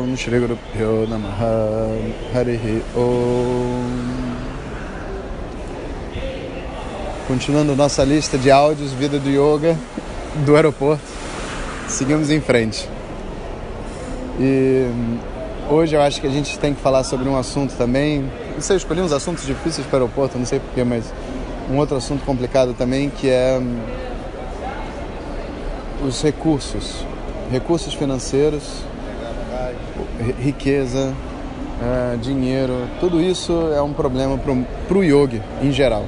Om Shri Guru Pyo Namaha Harihi Om Continuando nossa lista de áudios Vida do Yoga do aeroporto, seguimos em frente. E hoje eu acho que a gente tem que falar sobre um assunto também. Não sei, eu escolhi uns assuntos difíceis para o aeroporto, não sei porquê, mas um outro assunto complicado também que é hum, os recursos, recursos financeiros, riqueza, é, dinheiro, tudo isso é um problema para o yogi em geral.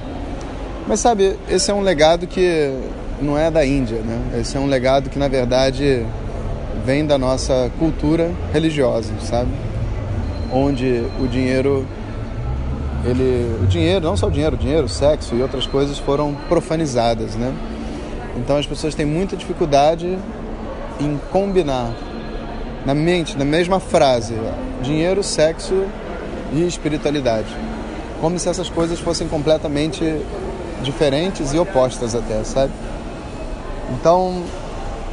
Mas sabe, esse é um legado que não é da Índia, né? Esse é um legado que na verdade vem da nossa cultura religiosa, sabe? Onde o dinheiro ele o dinheiro, não só o dinheiro, o dinheiro, o sexo e outras coisas foram profanizadas, né? Então as pessoas têm muita dificuldade em combinar na mente, na mesma frase, dinheiro, sexo e espiritualidade. Como se essas coisas fossem completamente diferentes e opostas até, sabe? Então,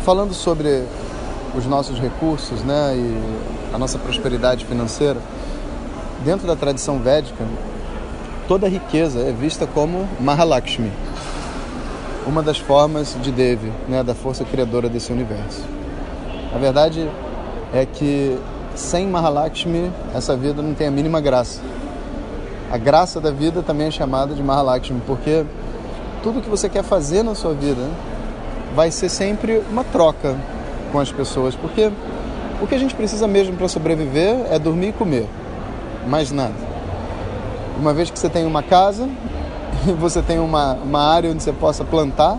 falando sobre os nossos recursos, né, e a nossa prosperidade financeira, dentro da tradição védica, toda riqueza é vista como Mahalakshmi, uma das formas de Devi, né, da força criadora desse universo. A verdade é que sem Mahalakshmi essa vida não tem a mínima graça. A graça da vida também é chamada de Mahalakshmi, porque tudo que você quer fazer na sua vida vai ser sempre uma troca com as pessoas, porque o que a gente precisa mesmo para sobreviver é dormir e comer, mais nada. Uma vez que você tem uma casa, você tem uma, uma área onde você possa plantar,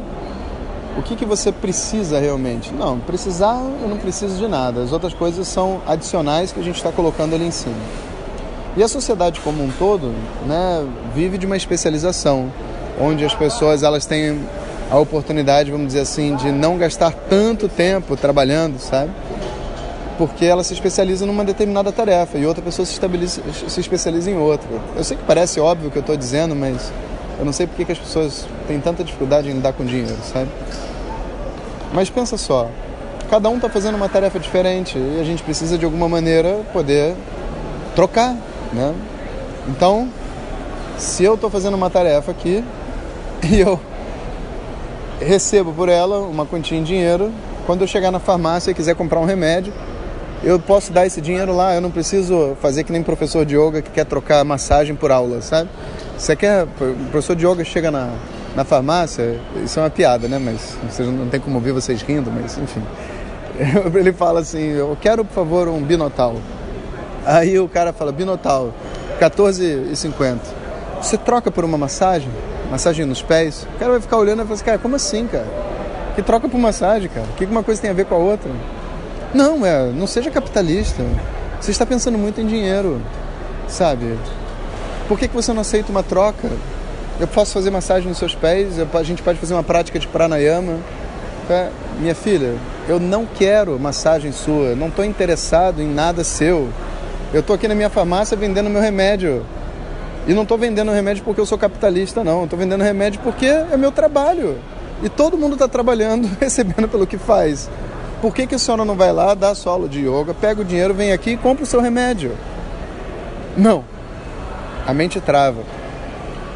o que, que você precisa realmente? Não, precisar eu não preciso de nada. As outras coisas são adicionais que a gente está colocando ali em cima. E a sociedade como um todo né, vive de uma especialização, onde as pessoas elas têm a oportunidade, vamos dizer assim, de não gastar tanto tempo trabalhando, sabe? Porque ela se especializa numa determinada tarefa e outra pessoa se, se especializa em outra. Eu sei que parece óbvio o que eu estou dizendo, mas eu não sei por que as pessoas têm tanta dificuldade em lidar com dinheiro, sabe? Mas pensa só, cada um está fazendo uma tarefa diferente e a gente precisa de alguma maneira poder trocar, né? Então, se eu estou fazendo uma tarefa aqui e eu recebo por ela uma quantia em dinheiro, quando eu chegar na farmácia e quiser comprar um remédio, eu posso dar esse dinheiro lá, eu não preciso fazer que nem professor de yoga que quer trocar massagem por aula, sabe? Você quer, o professor yoga chega na, na farmácia, isso é uma piada, né? Mas vocês não tem como ouvir vocês rindo, mas enfim. Ele fala assim: Eu quero, por favor, um binotal. Aí o cara fala: Binotal, 14,50. Você troca por uma massagem? Massagem nos pés? O cara vai ficar olhando e vai assim: Cara, como assim, cara? Que troca por massagem, cara? O que uma coisa tem a ver com a outra? Não, é, não seja capitalista. Você está pensando muito em dinheiro, sabe? Por que, que você não aceita uma troca? Eu posso fazer massagem nos seus pés, a gente pode fazer uma prática de pranayama. Tá? Minha filha, eu não quero massagem sua, não estou interessado em nada seu. Eu estou aqui na minha farmácia vendendo meu remédio. E não estou vendendo remédio porque eu sou capitalista, não. Estou vendendo remédio porque é meu trabalho. E todo mundo está trabalhando, recebendo pelo que faz. Por que, que a senhora não vai lá, dá sua aula de yoga, pega o dinheiro, vem aqui e compra o seu remédio? Não. A mente trava.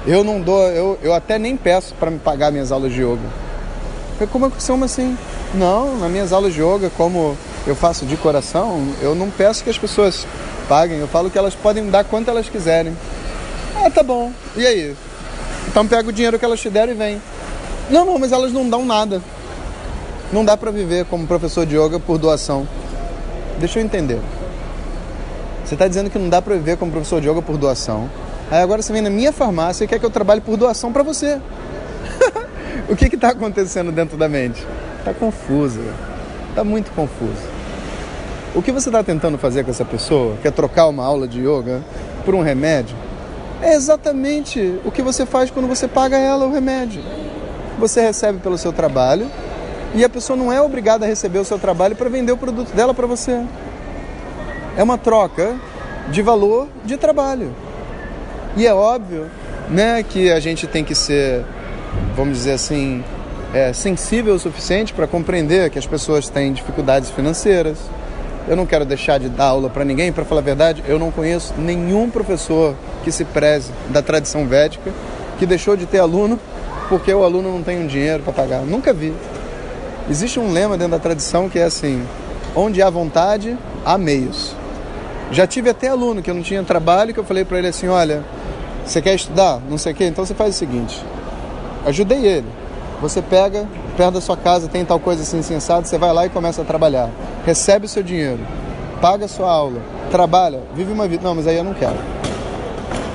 Eu não dou, eu, eu até nem peço para me pagar minhas aulas de yoga. Eu, como, como assim? Não, nas minhas aulas de yoga, como eu faço de coração, eu não peço que as pessoas paguem, eu falo que elas podem dar quanto elas quiserem. Ah, tá bom. E aí? Então pega o dinheiro que elas te deram e vem. Não, não, mas elas não dão nada. Não dá para viver como professor de yoga por doação. Deixa eu entender. Você está dizendo que não dá para viver como professor de yoga por doação. Aí agora você vem na minha farmácia e quer que eu trabalhe por doação para você. o que está acontecendo dentro da mente? Está confusa. Está muito confuso. O que você está tentando fazer com essa pessoa, que é trocar uma aula de yoga por um remédio, é exatamente o que você faz quando você paga ela o remédio. Você recebe pelo seu trabalho e a pessoa não é obrigada a receber o seu trabalho para vender o produto dela para você. É uma troca de valor de trabalho. E é óbvio né, que a gente tem que ser, vamos dizer assim, é, sensível o suficiente para compreender que as pessoas têm dificuldades financeiras. Eu não quero deixar de dar aula para ninguém, para falar a verdade, eu não conheço nenhum professor que se preze da tradição védica que deixou de ter aluno porque o aluno não tem um dinheiro para pagar. Nunca vi. Existe um lema dentro da tradição que é assim: onde há vontade, há meios. Já tive até aluno que eu não tinha trabalho que eu falei para ele assim: olha, você quer estudar? Não sei o quê? Então você faz o seguinte: ajudei ele. Você pega, perto da sua casa, tem tal coisa assim sensada, você vai lá e começa a trabalhar. Recebe o seu dinheiro, paga a sua aula, trabalha, vive uma vida. Não, mas aí eu não quero.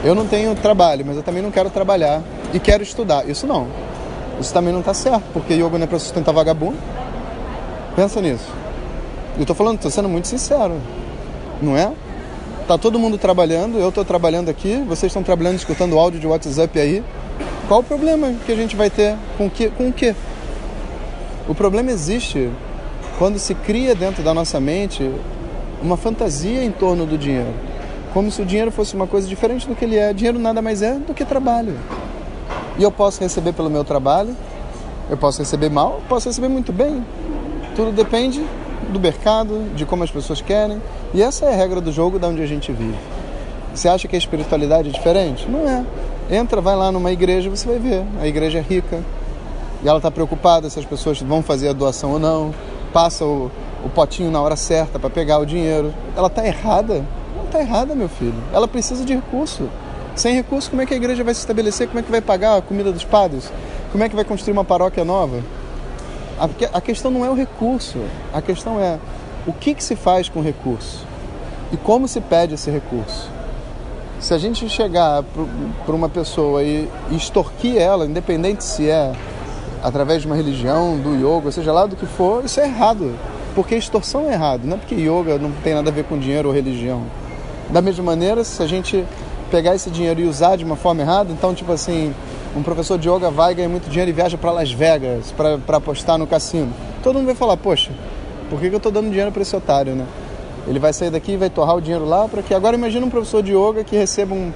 Eu não tenho trabalho, mas eu também não quero trabalhar e quero estudar. Isso não. Isso também não está certo, porque yoga não é para sustentar vagabundo. Pensa nisso. Eu estou falando, estou sendo muito sincero. Não é? Tá todo mundo trabalhando, eu estou trabalhando aqui, vocês estão trabalhando, escutando áudio de WhatsApp aí. Qual o problema que a gente vai ter com, que, com o quê? O problema existe quando se cria dentro da nossa mente uma fantasia em torno do dinheiro. Como se o dinheiro fosse uma coisa diferente do que ele é. Dinheiro nada mais é do que trabalho. E eu posso receber pelo meu trabalho, eu posso receber mal, posso receber muito bem. Tudo depende do mercado, de como as pessoas querem. E essa é a regra do jogo da onde a gente vive. Você acha que a espiritualidade é diferente? Não é. Entra, vai lá numa igreja, você vai ver. A igreja é rica. E ela está preocupada se as pessoas vão fazer a doação ou não. Passa o, o potinho na hora certa para pegar o dinheiro. Ela está errada? Não está errada, meu filho. Ela precisa de recurso. Sem recurso, como é que a igreja vai se estabelecer? Como é que vai pagar a comida dos padres? Como é que vai construir uma paróquia nova? A, a questão não é o recurso. A questão é o que, que se faz com o recurso e como se pede esse recurso. Se a gente chegar para uma pessoa e, e extorquir ela, independente se é através de uma religião, do yoga, seja lá do que for, isso é errado. Porque extorsão é errado, não é porque yoga não tem nada a ver com dinheiro ou religião. Da mesma maneira, se a gente pegar esse dinheiro e usar de uma forma errada, então, tipo assim, um professor de yoga vai ganhar muito dinheiro e viaja para Las Vegas para apostar no cassino. Todo mundo vai falar, poxa, por que, que eu estou dando dinheiro para esse otário, né? Ele vai sair daqui e vai torrar o dinheiro lá para que. Agora imagina um professor de yoga que receba um.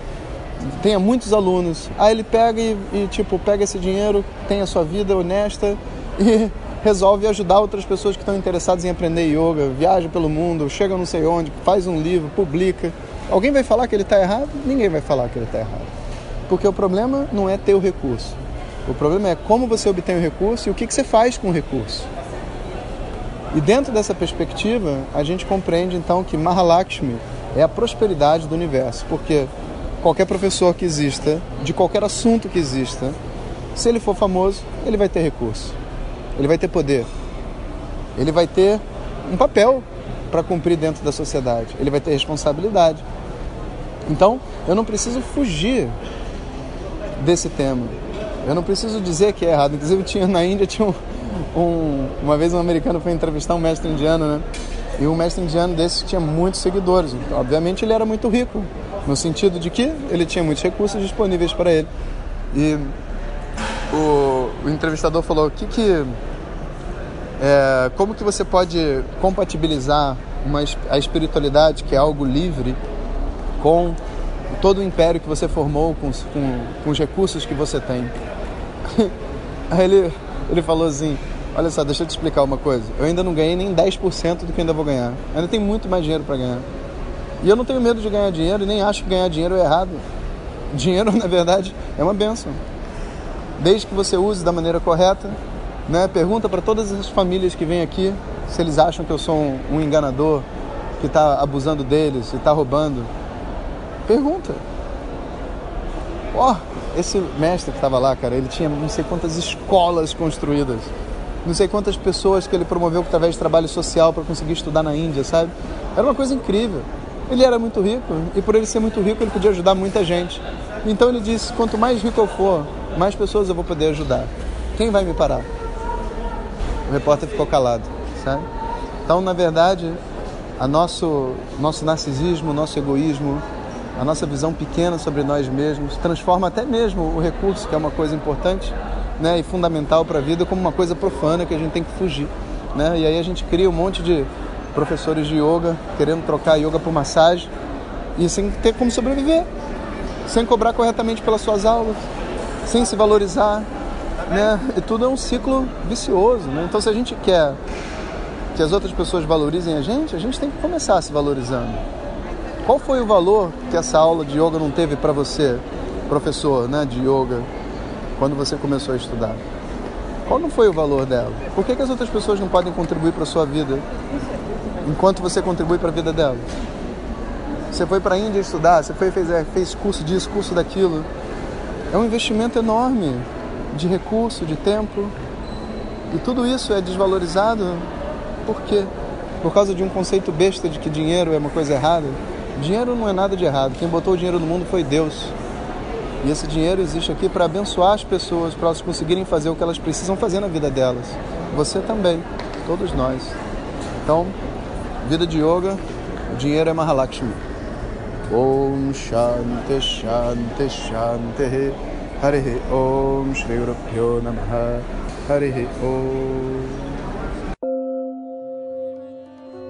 tenha muitos alunos. Aí ele pega e, e tipo, pega esse dinheiro, tem a sua vida honesta e resolve ajudar outras pessoas que estão interessadas em aprender yoga, viaja pelo mundo, chega não sei onde, faz um livro, publica. Alguém vai falar que ele está errado? Ninguém vai falar que ele está errado. Porque o problema não é ter o recurso. O problema é como você obtém o recurso e o que, que você faz com o recurso. E dentro dessa perspectiva, a gente compreende então que Mahalakshmi é a prosperidade do universo, porque qualquer professor que exista, de qualquer assunto que exista, se ele for famoso, ele vai ter recurso, ele vai ter poder, ele vai ter um papel para cumprir dentro da sociedade, ele vai ter responsabilidade. Então, eu não preciso fugir desse tema. Eu não preciso dizer que é errado. Inclusive, tinha na Índia tinha um, um, uma vez um americano foi entrevistar um mestre indiano, né? E um mestre indiano desse tinha muitos seguidores. Então, obviamente ele era muito rico, no sentido de que ele tinha muitos recursos disponíveis para ele. E o, o entrevistador falou: que que é, como que você pode compatibilizar uma, a espiritualidade, que é algo livre, com todo o império que você formou, com, com, com os recursos que você tem? Aí ele, ele falou assim: Olha só, deixa eu te explicar uma coisa. Eu ainda não ganhei nem 10% do que ainda vou ganhar. Eu ainda tenho muito mais dinheiro para ganhar. E eu não tenho medo de ganhar dinheiro e nem acho que ganhar dinheiro é errado. Dinheiro, na verdade, é uma benção. Desde que você use da maneira correta, né? Pergunta para todas as famílias que vêm aqui se eles acham que eu sou um, um enganador, que está abusando deles e está roubando. Pergunta. Ó, oh, esse mestre que estava lá, cara, ele tinha não sei quantas escolas construídas não sei quantas pessoas que ele promoveu através de trabalho social para conseguir estudar na Índia, sabe? Era uma coisa incrível. Ele era muito rico e por ele ser muito rico ele podia ajudar muita gente. Então ele disse: quanto mais rico eu for, mais pessoas eu vou poder ajudar. Quem vai me parar? O repórter ficou calado, sabe? Então, na verdade, a nosso nosso narcisismo, nosso egoísmo, a nossa visão pequena sobre nós mesmos transforma até mesmo o recurso, que é uma coisa importante, né, e fundamental para a vida, como uma coisa profana que a gente tem que fugir, né? E aí a gente cria um monte de professores de yoga querendo trocar yoga por massagem e sem ter como sobreviver, sem cobrar corretamente pelas suas aulas, sem se valorizar, né? E tudo é um ciclo vicioso, né? Então se a gente quer que as outras pessoas valorizem a gente, a gente tem que começar se valorizando. Qual foi o valor que essa aula de yoga não teve para você, professor, né, de yoga, quando você começou a estudar? Qual não foi o valor dela? Por que, que as outras pessoas não podem contribuir para a sua vida enquanto você contribui para a vida delas? Você foi para a Índia estudar, você foi fez, é, fez curso disso, curso daquilo. É um investimento enorme de recurso, de tempo. E tudo isso é desvalorizado por quê? Por causa de um conceito besta de que dinheiro é uma coisa errada? Dinheiro não é nada de errado. Quem botou o dinheiro no mundo foi Deus. E esse dinheiro existe aqui para abençoar as pessoas, para elas conseguirem fazer o que elas precisam fazer na vida delas. Você também, todos nós. Então, vida de yoga, o dinheiro é Mahalakshmi. Om Shanti Shanti Shanti Hare Om Shri Guru Namaha Hare Om